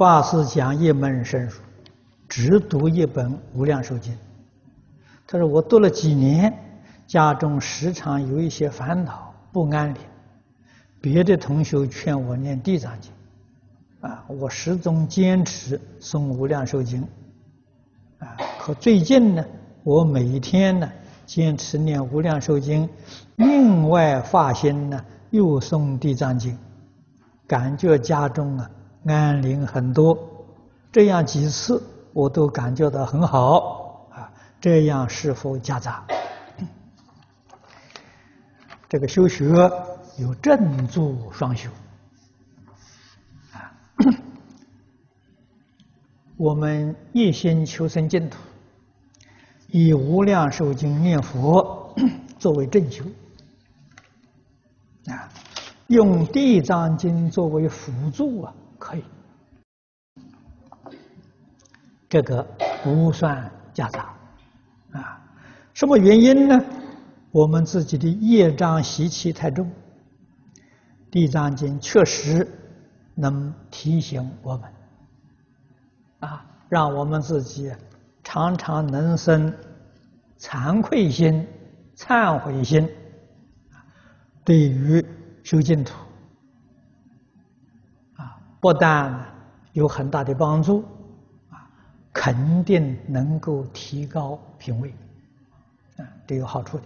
法师讲一门生疏，只读一本《无量寿经》。他说：“我读了几年，家中时常有一些烦恼，不安宁。别的同学劝我念《地藏经》，啊，我始终坚持诵《无量寿经》。啊，可最近呢，我每天呢坚持念《无量寿经》，另外发心呢又诵《地藏经》，感觉家中啊安宁很多。这样几次我都感觉到很好啊。”这样是否夹杂？这个修学有正坐双修啊！我们一心求生净土，以无量寿经念佛 作为正修啊，用地藏经作为辅助啊，可以，这个不算夹杂。啊，什么原因呢？我们自己的业障习气太重，《地藏经》确实能提醒我们，啊，让我们自己常常能生惭愧心、忏悔心，对于修净土，不但有很大的帮助。啊肯定能够提高品位，啊，都有好处的。